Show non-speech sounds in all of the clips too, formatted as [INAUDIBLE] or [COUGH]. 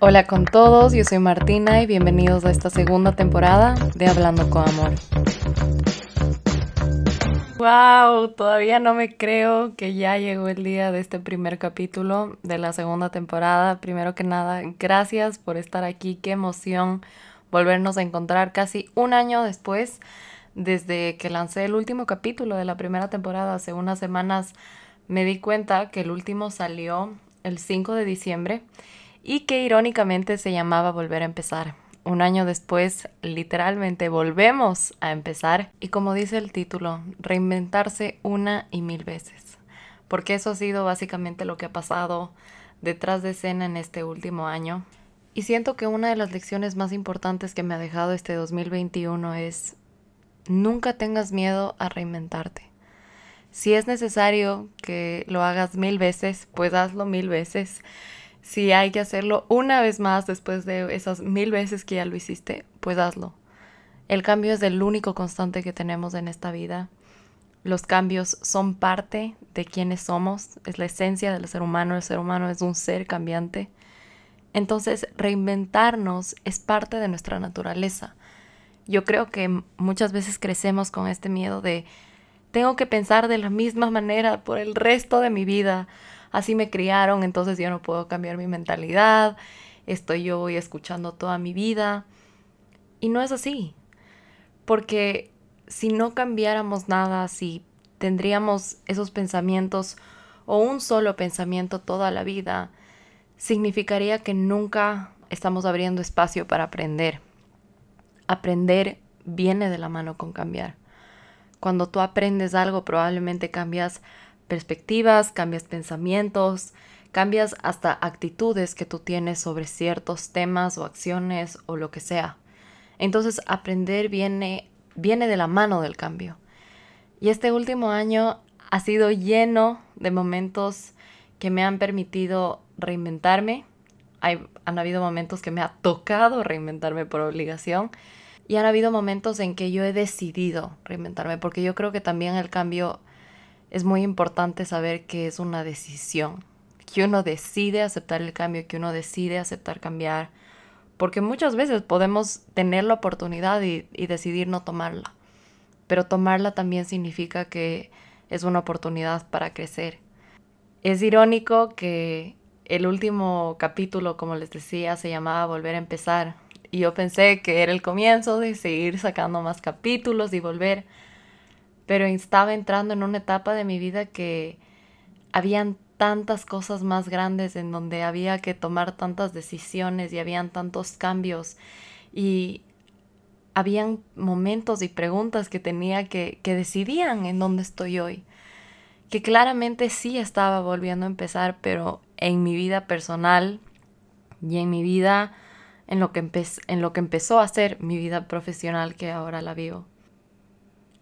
Hola con todos, yo soy Martina y bienvenidos a esta segunda temporada de Hablando con Amor. Wow, todavía no me creo que ya llegó el día de este primer capítulo de la segunda temporada. Primero que nada, gracias por estar aquí, qué emoción volvernos a encontrar casi un año después desde que lancé el último capítulo de la primera temporada. Hace unas semanas me di cuenta que el último salió el 5 de diciembre y que irónicamente se llamaba Volver a empezar. Un año después, literalmente volvemos a empezar y como dice el título, reinventarse una y mil veces. Porque eso ha sido básicamente lo que ha pasado detrás de escena en este último año. Y siento que una de las lecciones más importantes que me ha dejado este 2021 es nunca tengas miedo a reinventarte. Si es necesario que lo hagas mil veces, pues hazlo mil veces si hay que hacerlo una vez más después de esas mil veces que ya lo hiciste, pues hazlo. El cambio es el único constante que tenemos en esta vida. Los cambios son parte de quienes somos, es la esencia del ser humano, el ser humano es un ser cambiante. Entonces, reinventarnos es parte de nuestra naturaleza. Yo creo que muchas veces crecemos con este miedo de tengo que pensar de la misma manera por el resto de mi vida así me criaron, entonces yo no puedo cambiar mi mentalidad, estoy yo voy escuchando toda mi vida. Y no es así, porque si no cambiáramos nada, si tendríamos esos pensamientos o un solo pensamiento toda la vida, significaría que nunca estamos abriendo espacio para aprender. Aprender viene de la mano con cambiar. Cuando tú aprendes algo, probablemente cambias perspectivas, cambias pensamientos, cambias hasta actitudes que tú tienes sobre ciertos temas o acciones o lo que sea. Entonces aprender viene, viene de la mano del cambio. Y este último año ha sido lleno de momentos que me han permitido reinventarme. Hay, han habido momentos que me ha tocado reinventarme por obligación y han habido momentos en que yo he decidido reinventarme porque yo creo que también el cambio es muy importante saber que es una decisión, que uno decide aceptar el cambio, que uno decide aceptar cambiar, porque muchas veces podemos tener la oportunidad y, decidir no tomarla, pero tomarla también significa que es una oportunidad para crecer. Es irónico que el último capítulo, como les decía, se llamaba Volver a empezar. Y yo pensé que era el comienzo de seguir sacando más capítulos y volver pero estaba entrando en una etapa de mi vida que habían tantas cosas más grandes en donde había que tomar tantas decisiones y habían tantos cambios y habían momentos y preguntas que tenía que, que decidían en dónde estoy hoy. Que claramente sí estaba volviendo a empezar, pero en mi vida personal y en mi vida, en lo que, en lo que empezó a ser mi vida profesional que ahora la vivo.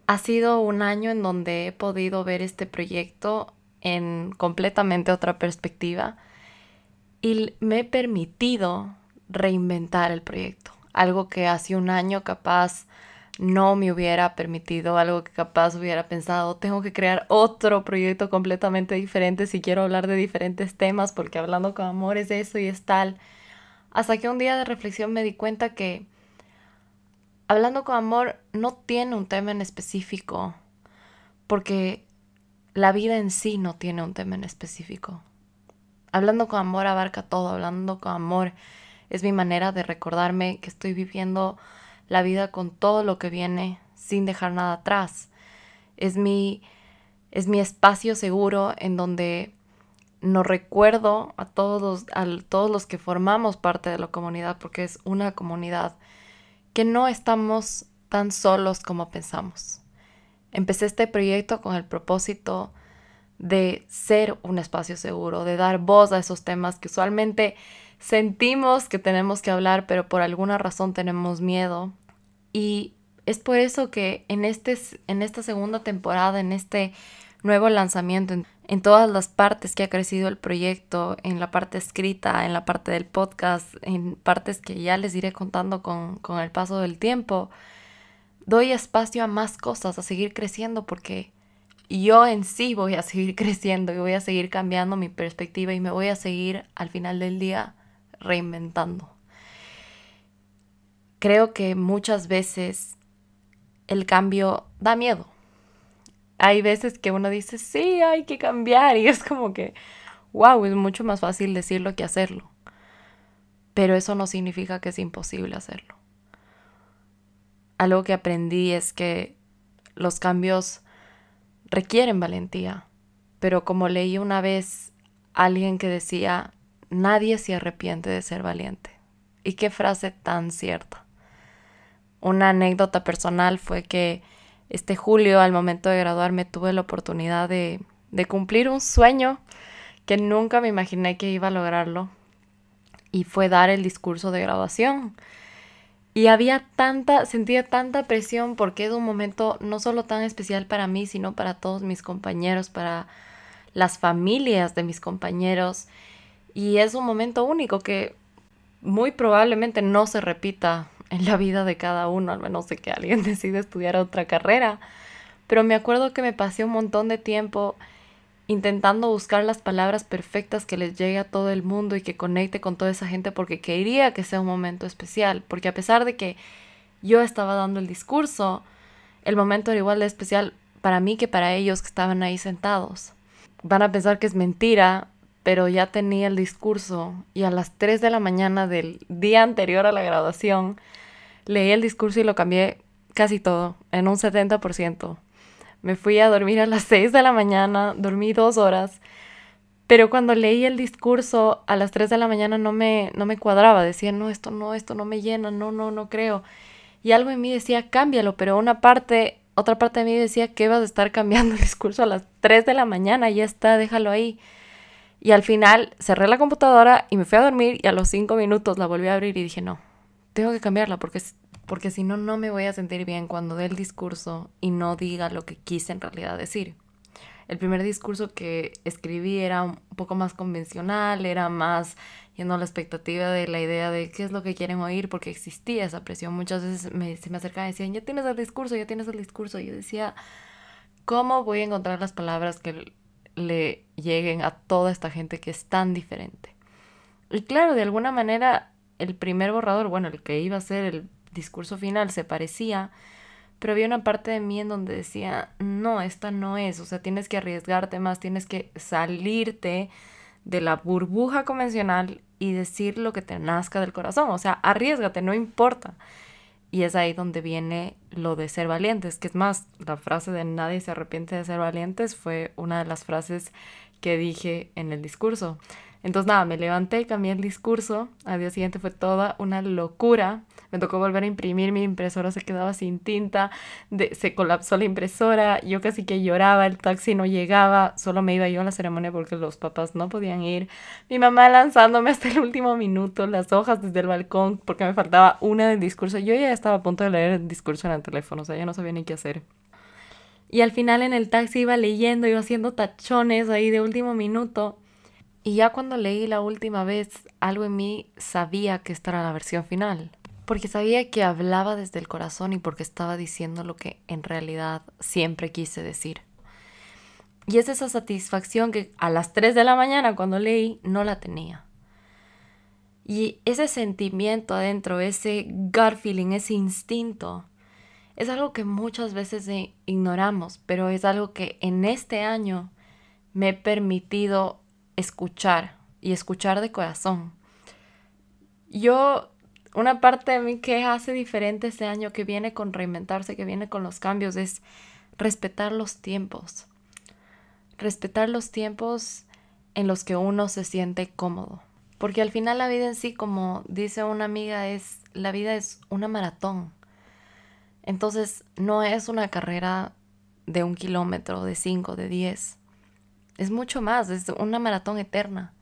Ha sido un año en donde he podido ver este proyecto en completamente otra perspectiva y me he permitido reinventar el proyecto. Algo que hace un año capaz no me hubiera permitido, algo que capaz hubiera pensado, tengo que crear otro proyecto completamente diferente si quiero hablar de diferentes temas, porque hablando con amor es eso y es tal. Hasta que un día de reflexión me di cuenta que hablando con amor no tiene un tema en específico, porque la vida en sí no tiene un tema en específico. Hablando con amor abarca todo, hablando con amor es mi manera de recordarme que estoy viviendo la vida con todo lo que viene sin dejar nada atrás. Es mi, es mi espacio seguro en donde nos recuerdo a todos, a todos los que formamos parte de la comunidad, porque es una comunidad que no estamos tan solos como pensamos. Empecé este proyecto con el propósito de ser un espacio seguro, de dar voz a esos temas que usualmente sentimos que tenemos que hablar, pero por alguna razón tenemos miedo. Y es por eso que en, este, en esta segunda temporada, en este nuevo lanzamiento, en todas las partes que ha crecido el proyecto, en la parte escrita, en la parte del podcast, en partes que ya les iré contando con, con el paso del tiempo, doy espacio a más cosas, a seguir creciendo porque yo en sí voy a [LAUGHS] seguir creciendo y voy a seguir cambiando mi perspectiva y me voy a seguir al final del día reinventando. Creo que muchas veces el cambio da miedo. Hay veces que uno dice, sí, hay que cambiar y es como que, wow, es mucho más fácil decirlo que hacerlo. Pero eso no significa que es imposible hacerlo. Algo que aprendí es que los cambios requieren valentía, pero como leí una vez alguien que decía, nadie se arrepiente de ser valiente. Y qué frase tan cierta. Una anécdota personal fue que este julio, al momento de graduarme, tuve la oportunidad de, de cumplir un sueño que nunca me imaginé que iba a lograrlo. Y fue dar el discurso de graduación. Y había tanta, sentía tanta presión porque es un momento no solo tan especial para mí, sino para todos mis compañeros, para las familias de mis compañeros. Y es un momento único que muy probablemente no se repita en la vida de cada uno, al menos de que alguien [LAUGHS] decida estudiar otra carrera. Pero me acuerdo que me pasé un montón de tiempo intentando buscar las palabras perfectas que les llegue a todo el mundo y que conecte con toda esa gente porque quería que sea un momento especial, porque a pesar de que yo estaba dando el discurso, el momento era igual de especial para mí que para ellos que estaban ahí sentados. Van a pensar que es mentira, pero ya tenía el discurso y a las 3 de la mañana del día anterior a la graduación leí el discurso y lo cambié casi todo, en un 70%. Me fui a dormir a las 6 de la mañana, dormí dos horas, pero cuando leí el discurso a las 3 de la mañana no me, no me cuadraba, decía, no, esto no, esto no me llena, no, no, no creo. Y algo en mí decía, cámbialo, pero una parte, otra parte de mí decía, ¿qué vas a estar cambiando el discurso a las 3 de la mañana? Ya está, déjalo ahí. Y al final cerré la computadora y me fui a dormir y a los cinco minutos la volví a abrir y dije, no, tengo que cambiarla porque, porque si no, no me voy a sentir bien cuando dé el discurso y no diga lo que quise en realidad decir. El primer discurso que escribí era un poco más convencional, era más yendo a la expectativa de la idea de qué es lo que quieren oír, porque existía esa presión. Muchas veces me, se me acercaban y decían, ya tienes el discurso, ya tienes el discurso. Y yo decía, ¿cómo voy a encontrar las palabras que le lleguen a toda esta gente que es tan diferente. Y claro, de alguna manera el primer borrador, bueno, el que iba a ser el discurso final se parecía, pero había una parte de mí en donde decía, no, esta no es, o sea, tienes que arriesgarte más, tienes que salirte de la burbuja convencional y decir lo que te nazca del corazón, o sea, arriesgate, no importa. Y es ahí donde viene lo de ser valientes, que es más, la frase de nadie se arrepiente de ser valientes fue una de las frases que dije en el discurso. Entonces nada, me levanté, cambié el discurso, al día siguiente fue toda una locura, me tocó volver a imprimir, mi impresora se quedaba sin tinta, se colapsó la impresora, yo casi que lloraba, el taxi no llegaba, solo me iba yo a la ceremonia porque los papás no podían ir, mi mamá lanzándome hasta el último minuto las hojas desde el balcón porque me faltaba una del discurso, yo ya estaba a punto de leer el discurso en el teléfono, o sea, ya no sabía ni qué hacer. Y al final en el taxi iba leyendo, iba haciendo tachones ahí de último minuto. Y ya cuando leí la última vez, algo en mí sabía que esta era la versión final porque sabía que hablaba desde el corazón y porque estaba diciendo lo que en realidad siempre quise decir. Y es esa satisfacción que a las 3 de la mañana cuando leí no la tenía. Y ese sentimiento adentro, ese gut feeling, ese instinto, es algo que muchas veces ignoramos, pero es algo que en este año me he permitido escuchar y escuchar de corazón. Yo una parte de mí que hace diferente este año, que viene con reinventarse, que viene con los cambios, es respetar los tiempos. Respetar los tiempos en los que uno se siente cómodo. Porque al final la vida en sí, como dice una amiga, es la vida es una maratón. Entonces no es una carrera de un kilómetro, de cinco, de diez. Es mucho más, es una maratón eterna.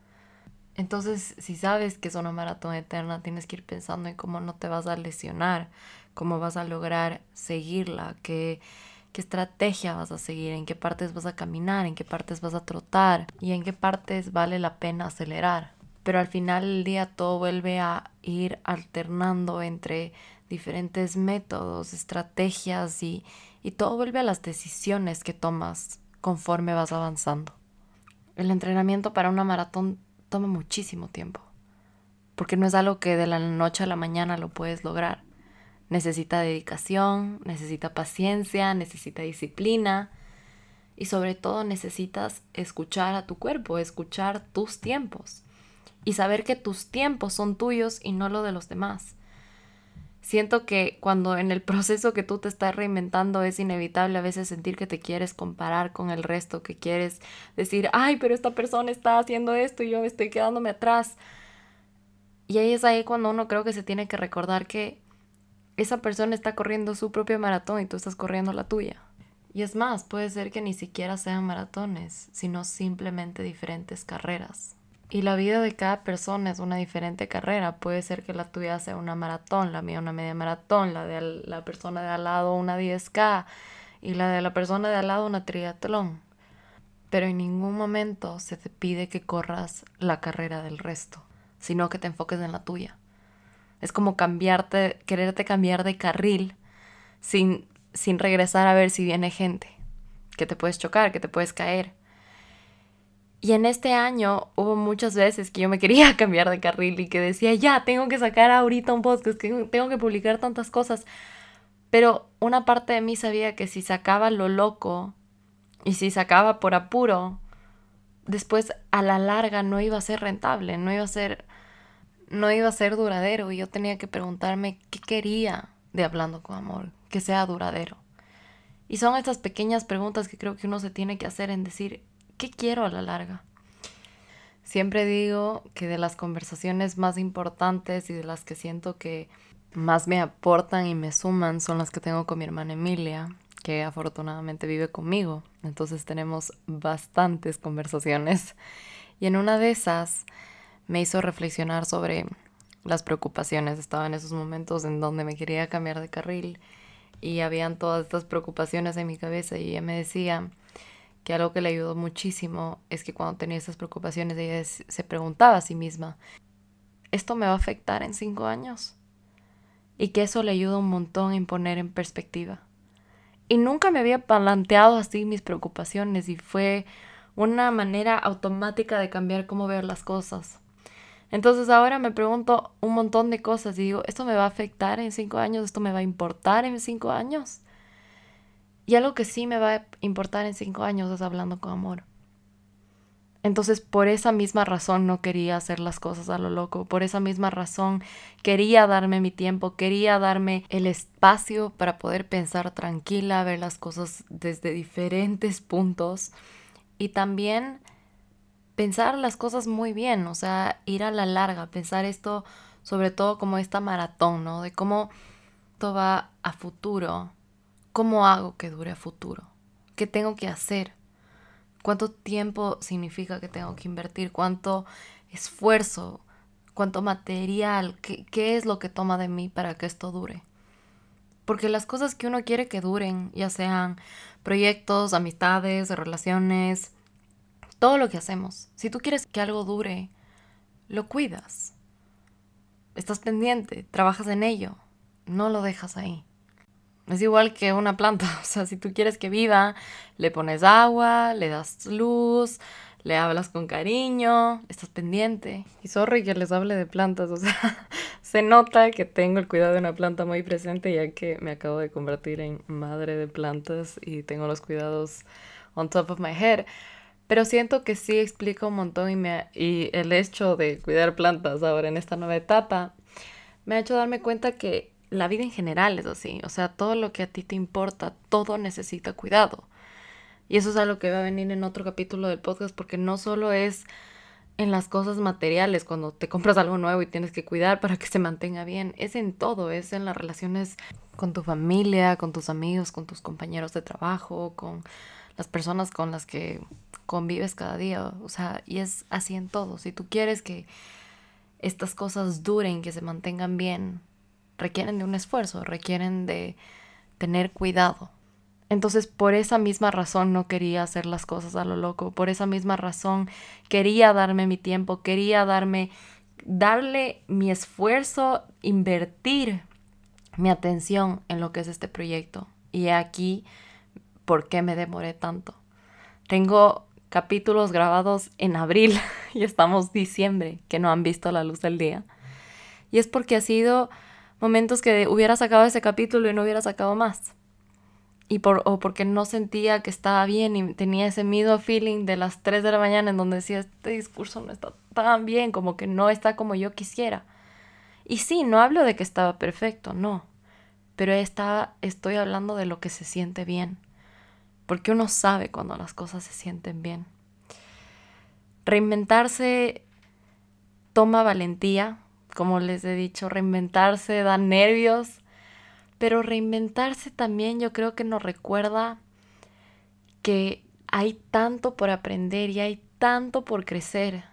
Entonces, si sabes que es una maratón eterna, tienes que ir pensando en cómo no te vas a lesionar, cómo vas a lograr seguirla, qué, qué estrategia vas a seguir, en qué partes vas a caminar, en qué partes vas a trotar y en qué partes vale la pena acelerar. Pero al final del día todo vuelve a ir alternando entre diferentes métodos, estrategias y, y todo vuelve a las decisiones que tomas conforme vas avanzando. El entrenamiento para una maratón toma muchísimo tiempo. porque no es algo que de la noche a la mañana lo puedes lograr. Necesita dedicación, necesita paciencia, necesita disciplina y sobre todo necesitas escuchar a tu cuerpo, escuchar tus tiempos y saber que tus tiempos son tuyos y no lo de los demás. Siento que cuando en el proceso que tú te estás reinventando es inevitable a veces sentir que te quieres comparar con el resto, que quieres decir, ay, pero esta persona está haciendo esto y yo estoy quedándome atrás. Y ahí es ahí cuando uno creo que se tiene que recordar que esa persona está corriendo su propio maratón y tú estás corriendo la tuya. Y es más, puede ser que ni siquiera sean maratones, sino simplemente diferentes carreras. Y la vida de cada persona es una diferente carrera. Puede ser que la tuya sea una maratón, la mía una media maratón, la de la persona de al lado una 10K y la de la persona de al lado una triatlón. Pero en ningún momento se te pide que corras la carrera del resto, sino que te enfoques en la tuya. Es como cambiarte, quererte cambiar de carril sin sin regresar a ver si viene gente, que te puedes chocar, que te puedes caer. Y en este año hubo muchas veces que yo me quería [LAUGHS] cambiar de carril y que decía, ya, tengo que sacar ahorita un podcast, que tengo que publicar tantas cosas. Pero una parte de mí sabía que si sacaba lo loco y si sacaba por apuro, después a la larga no iba a ser rentable, no iba a ser no iba a ser duradero y yo tenía que preguntarme qué quería de hablando con amor, que sea duradero. Y son estas pequeñas preguntas que creo que uno se tiene que hacer en decir, ¿qué quiero a la larga? Siempre digo que de las conversaciones más importantes y de las que siento que más me aportan y me suman son las que tengo con mi hermana Emilia, que afortunadamente vive conmigo. Entonces tenemos bastantes conversaciones. Y en una de esas me hizo reflexionar sobre las preocupaciones. Estaba en esos momentos en donde me quería cambiar de carril y habían todas estas preocupaciones en mi cabeza y ella me decía que algo que le ayudó muchísimo es que cuando tenía esas preocupaciones ella se preguntaba a sí misma, ¿esto me va a afectar en cinco años? Y que eso le ayuda un montón a imponer en perspectiva. Y nunca me había planteado así mis preocupaciones y fue una manera automática de cambiar cómo ver las cosas. Entonces ahora me pregunto un montón de cosas y digo, ¿esto me va a afectar en cinco años? ¿Esto me va a importar en cinco años? Y algo que sí me va a importar en cinco años es hablando con amor. Entonces, por esa misma razón no quería hacer las cosas a lo loco, por esa misma razón quería darme mi tiempo, quería darme el espacio para poder pensar tranquila, ver las cosas desde diferentes puntos y también pensar las cosas muy bien, o sea, ir a la larga, pensar esto sobre todo como esta maratón, ¿no? De cómo todo va a futuro, cómo hago que dure a futuro, qué tengo que hacer, cuánto tiempo significa que tengo que invertir, cuánto esfuerzo, cuánto material, qué, qué es lo que toma de mí para que esto dure. Porque las cosas que uno quiere que duren, ya sean proyectos, amistades, relaciones, todo lo que hacemos. Si tú quieres que algo dure, lo cuidas. Estás pendiente, trabajas en ello, no lo dejas ahí. Es igual que una planta, [LAUGHS] o sea, si tú quieres que viva, le pones agua, le das luz, le hablas con cariño, estás pendiente. Y sorry que les hable de plantas, o sea, [LAUGHS] se nota que tengo el cuidado de una planta muy presente ya que me acabo de convertir en madre de plantas y tengo los cuidados on top of my head. Pero siento que sí explica un montón y, me, y el hecho de cuidar plantas ahora en esta nueva etapa me ha hecho darme cuenta que la vida en general es así. O sea, todo lo que a ti te importa, todo necesita cuidado. Y eso es algo que va a venir en otro capítulo del podcast porque no solo es en las cosas materiales, cuando te compras algo nuevo y tienes que cuidar para que se mantenga bien, es en todo, es en las relaciones con tu familia, con tus amigos, con tus compañeros de trabajo, con las personas con las que convives cada día, o sea, y es así en todo. Si tú quieres que estas cosas duren, que se mantengan bien, requieren de un esfuerzo, requieren de tener cuidado. Entonces, por esa misma razón no quería hacer las cosas a lo loco, por esa misma razón quería darme mi tiempo, quería darme darle mi esfuerzo, invertir mi atención en lo que es este proyecto. Y aquí por qué me demoré tanto. Tengo capítulos grabados en abril [LAUGHS] y estamos diciembre que no han visto la luz del día. Y es porque ha sido momentos que hubiera sacado ese capítulo y no hubiera sacado más. Y por, o porque no sentía que estaba bien y tenía ese miedo feeling de las 3 de la mañana en donde decía, este discurso no está tan bien, como que no está como yo quisiera. Y sí, no hablo de que estaba perfecto, no. Pero estaba, estoy hablando de lo que se siente bien. Porque uno sabe cuando las cosas se sienten bien. Reinventarse toma valentía, como les he dicho, reinventarse da nervios, pero reinventarse también yo creo que nos recuerda que hay tanto por aprender y hay tanto por crecer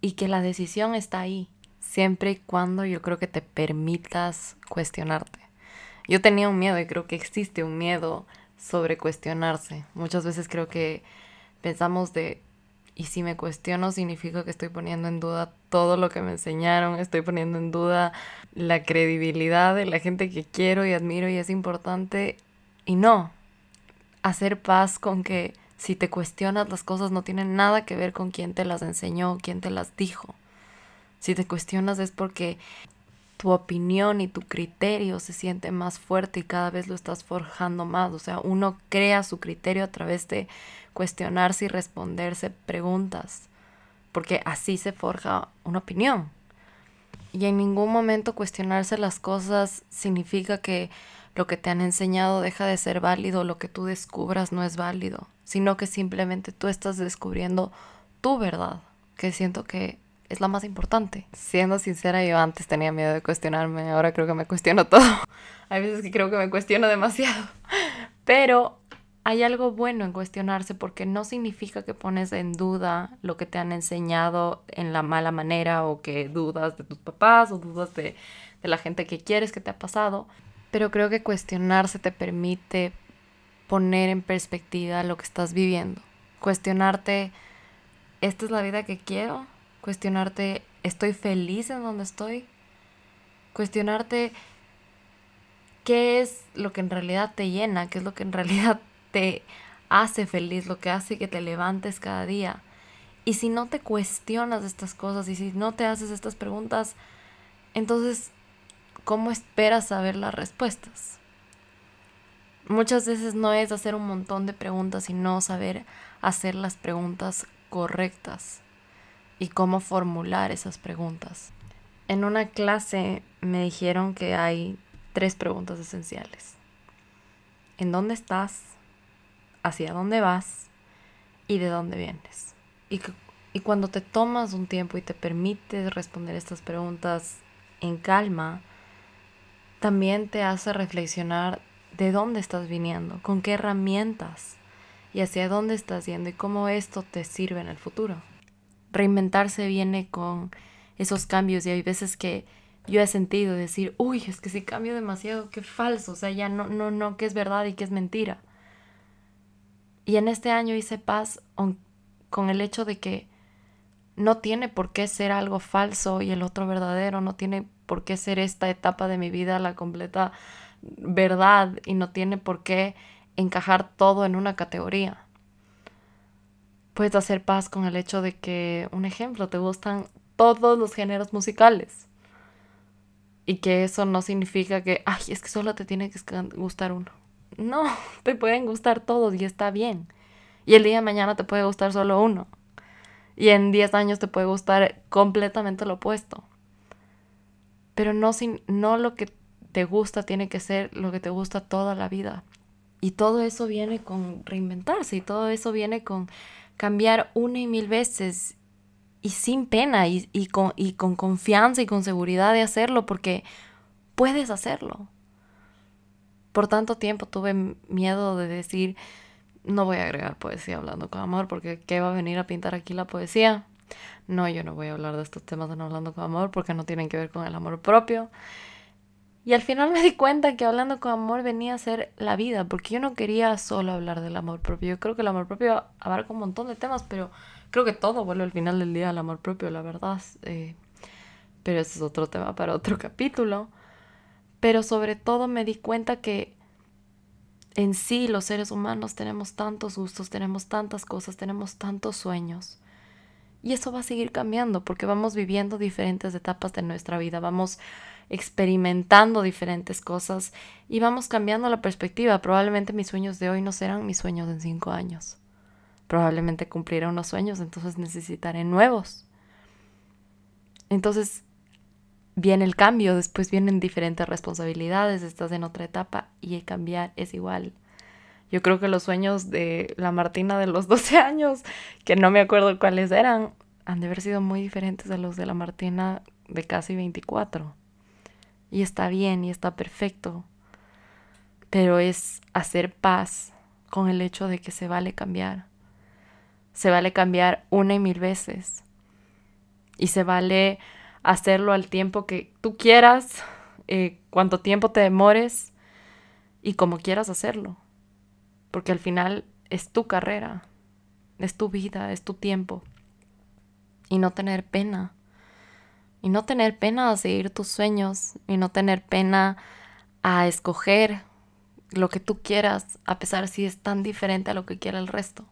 y que la decisión está ahí, siempre y cuando yo creo que te permitas cuestionarte. Yo tenía un miedo y creo que existe un miedo sobre cuestionarse. Muchas veces creo que pensamos de y si me cuestiono significa que estoy poniendo en duda todo lo que me enseñaron, estoy poniendo en duda la credibilidad de la gente que quiero y admiro y es importante. Y no, hacer paz con que si te cuestionas las cosas no tienen nada que ver con quién te las enseñó, quién te las dijo. Si te cuestionas es porque tu opinión y tu criterio se siente más fuerte y cada vez lo estás forjando más. O sea, uno crea su criterio a través de cuestionarse y responderse preguntas, porque así se forja una opinión. Y en ningún momento cuestionarse las cosas significa que lo que te han enseñado deja de ser válido, lo que tú descubras no es válido, sino que simplemente tú estás descubriendo tu verdad, que siento que es la más importante. Siendo sincera, yo antes tenía miedo de cuestionarme, ahora creo que me cuestiono todo. [LAUGHS] Hay veces que creo que me cuestiono demasiado, [LAUGHS] pero hay algo bueno en cuestionarse porque no significa que pones en duda lo que te han enseñado en la mala manera o que dudas de tus papás o dudas de, la gente que quieres que te ha pasado. Pero creo que cuestionarse te permite poner en perspectiva lo que estás viviendo. Cuestionarte, ¿esta es la vida que quiero? Cuestionarte, ¿estoy feliz en donde estoy? Cuestionarte, ¿qué es lo que en realidad te llena? ¿Qué es lo que en [LAUGHS] realidad te hace feliz, lo que hace que te levantes cada día. Y si no te cuestionas estas cosas y si no te haces estas preguntas, entonces, ¿cómo esperas saber las respuestas? Muchas veces no es hacer un montón de preguntas, sino saber hacer las preguntas correctas y cómo formular esas preguntas. En una clase me dijeron que hay tres preguntas esenciales. ¿En dónde estás? hacia dónde vas y de dónde vienes. Y, y cuando te tomas un tiempo y te permites responder estas preguntas en calma, también te hace reflexionar de dónde estás viniendo, con qué herramientas y hacia dónde estás yendo y cómo esto te sirve en el futuro. Reinventarse viene con esos cambios y hay veces que yo he sentido decir, uy, es que si cambio demasiado, qué falso, o sea, ya no, no, no, qué es verdad y qué es mentira. Y en este año hice paz con el hecho de que no tiene por qué ser algo falso y el otro verdadero, no tiene por qué ser esta etapa de mi vida la completa verdad y no tiene por qué encajar todo en una categoría. Puedes hacer paz con el hecho de que, un ejemplo, te gustan todos los géneros musicales. Y que eso no significa que, ay, es que solo te tiene que gustar uno. No, [LAUGHS] te pueden gustar todos y está bien. Y el día de mañana te puede gustar solo uno. Y en 10 años te puede gustar completamente lo opuesto. Pero no, sin, no lo que te gusta tiene que ser lo que te gusta toda la vida. Y todo eso viene con reinventarse y todo eso viene con cambiar una y mil veces y sin pena y, con, confianza y con seguridad de hacerlo porque puedes hacerlo por tanto tiempo tuve miedo de decir, no voy a agregar poesía hablando con amor, porque ¿qué va a venir a pintar aquí la poesía? No, yo no voy a hablar de estos temas hablando con amor, porque no tienen que ver con el amor propio. Y al final me di cuenta que hablando con amor venía a ser la vida, porque yo no quería solo hablar del amor propio. Yo creo que el amor propio abarca un montón de temas, pero creo que todo vuelve al final del día al amor propio, la verdad. Eh, pero ese es otro tema para otro [LAUGHS] capítulo pero sobre todo me di cuenta que en sí los seres humanos tenemos tantos gustos, tenemos tantas cosas, tenemos tantos sueños. Y eso va a seguir cambiando porque vamos viviendo diferentes etapas de nuestra vida, vamos experimentando diferentes cosas y vamos cambiando la perspectiva. Probablemente mis sueños de hoy no serán mis sueños en cinco años. Probablemente cumpliré unos sueños, entonces necesitaré nuevos. Entonces viene el cambio, después vienen diferentes responsabilidades, estás en otra etapa y el cambiar es igual. Yo creo que los sueños de la Martina de los [LAUGHS] 12 años, que no me acuerdo cuáles eran, han de haber sido muy diferentes a los de la Martina de casi 24. Y está bien y está perfecto. Pero es hacer paz con el hecho de que se vale cambiar. Se vale cambiar una y mil veces. Y se vale hacerlo al tiempo que tú quieras, eh, cuánto tiempo te demores y como quieras hacerlo. Porque al final es tu carrera, es tu vida, es tu tiempo. Y no tener pena. Y no tener pena a seguir tus sueños. Y no tener pena a escoger lo que tú quieras, a pesar si es tan diferente a lo que quiera el resto.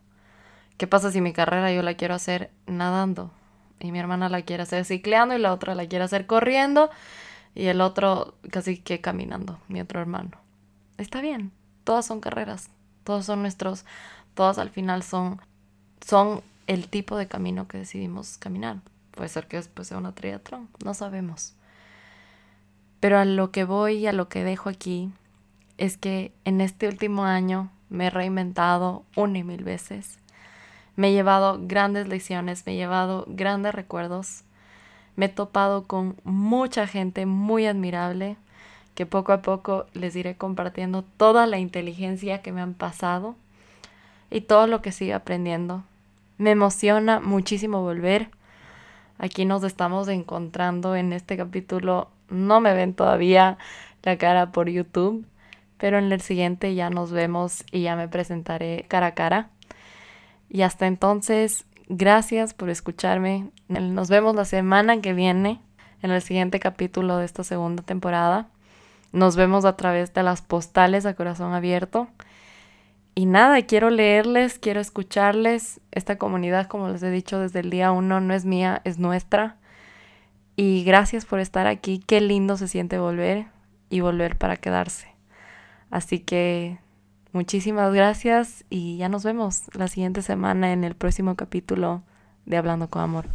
¿Qué pasa si mi carrera yo la quiero hacer nadando? y mi hermana la quiere hacer cicleando y la otra la quiere hacer corriendo y el otro casi que caminando, mi otro hermano. Está bien, todas son carreras, todos son nuestros, todas al final son, son el tipo de camino que decidimos caminar. Puede ser que después sea una triatlón, no sabemos. Pero a lo que voy y a lo que dejo aquí es que en este último año me he reinventado una y mil veces me he llevado grandes lecciones, me he llevado grandes recuerdos. Me he topado con mucha gente muy admirable que poco a poco les iré compartiendo toda la inteligencia que me han pasado y todo lo que sigo aprendiendo. Me emociona muchísimo volver. Aquí nos estamos encontrando en este capítulo. No me ven todavía la cara por YouTube, pero en el siguiente ya nos vemos y ya me presentaré cara a cara. Y hasta entonces, gracias por escucharme. Nos vemos la semana que viene en el siguiente capítulo de esta segunda temporada. Nos vemos a través de las postales a corazón abierto. Y nada, quiero leerles, quiero escucharles. Esta comunidad, como les he dicho desde el día uno, no es mía, es nuestra. Y gracias por estar aquí. Qué lindo se siente volver y volver para quedarse. Así que Muchísimas gracias y ya nos vemos la siguiente semana en el próximo capítulo de Hablando con Amor.